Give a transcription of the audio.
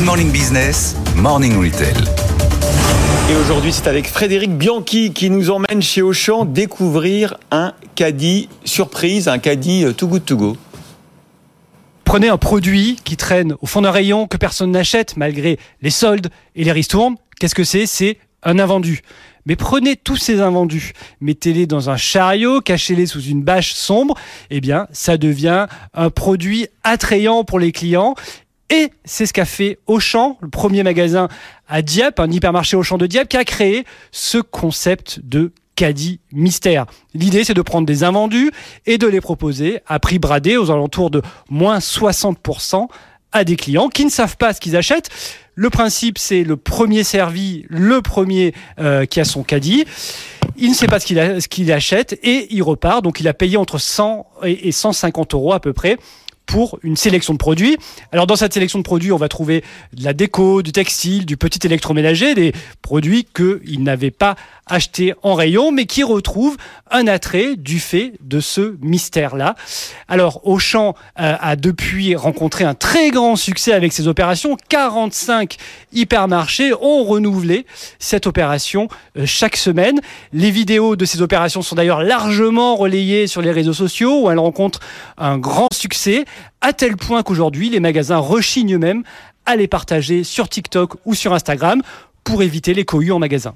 Good Morning Business, Morning Retail. Et aujourd'hui, c'est avec Frédéric Bianchi qui nous emmène chez Auchan découvrir un caddie surprise, un caddie euh, too good to go. Prenez un produit qui traîne au fond d'un rayon que personne n'achète malgré les soldes et les ristournes. Qu'est-ce que c'est? C'est un invendu. Mais prenez tous ces invendus, mettez-les dans un chariot, cachez-les sous une bâche sombre, eh bien, ça devient un produit attrayant pour les clients. Et c'est ce qu'a fait Auchan, le premier magasin à Dieppe, un hypermarché Auchan de Dieppe, qui a créé ce concept de caddie mystère. L'idée, c'est de prendre des invendus et de les proposer à prix bradé aux alentours de moins 60% à des clients qui ne savent pas ce qu'ils achètent. Le principe, c'est le premier servi, le premier euh, qui a son caddie. Il ne sait pas ce qu'il, ce qu'il achète et il repart. Donc, il a payé entre 100 et 150 euros à peu près pour une sélection de produits. Alors dans cette sélection de produits, on va trouver de la déco, du textile, du petit électroménager, des produits qu'il n'avait pas achetés en rayon, mais qui retrouvent un attrait du fait de ce mystère-là. Alors Auchan euh, a depuis rencontré un très grand succès avec ses opérations. 45 hypermarchés ont renouvelé cette opération euh, chaque semaine. Les vidéos de ces opérations sont d'ailleurs largement relayées sur les réseaux sociaux où elles rencontrent un grand succès à tel point qu'aujourd'hui, les magasins rechignent même à les partager sur TikTok ou sur Instagram pour éviter les cohues en magasin.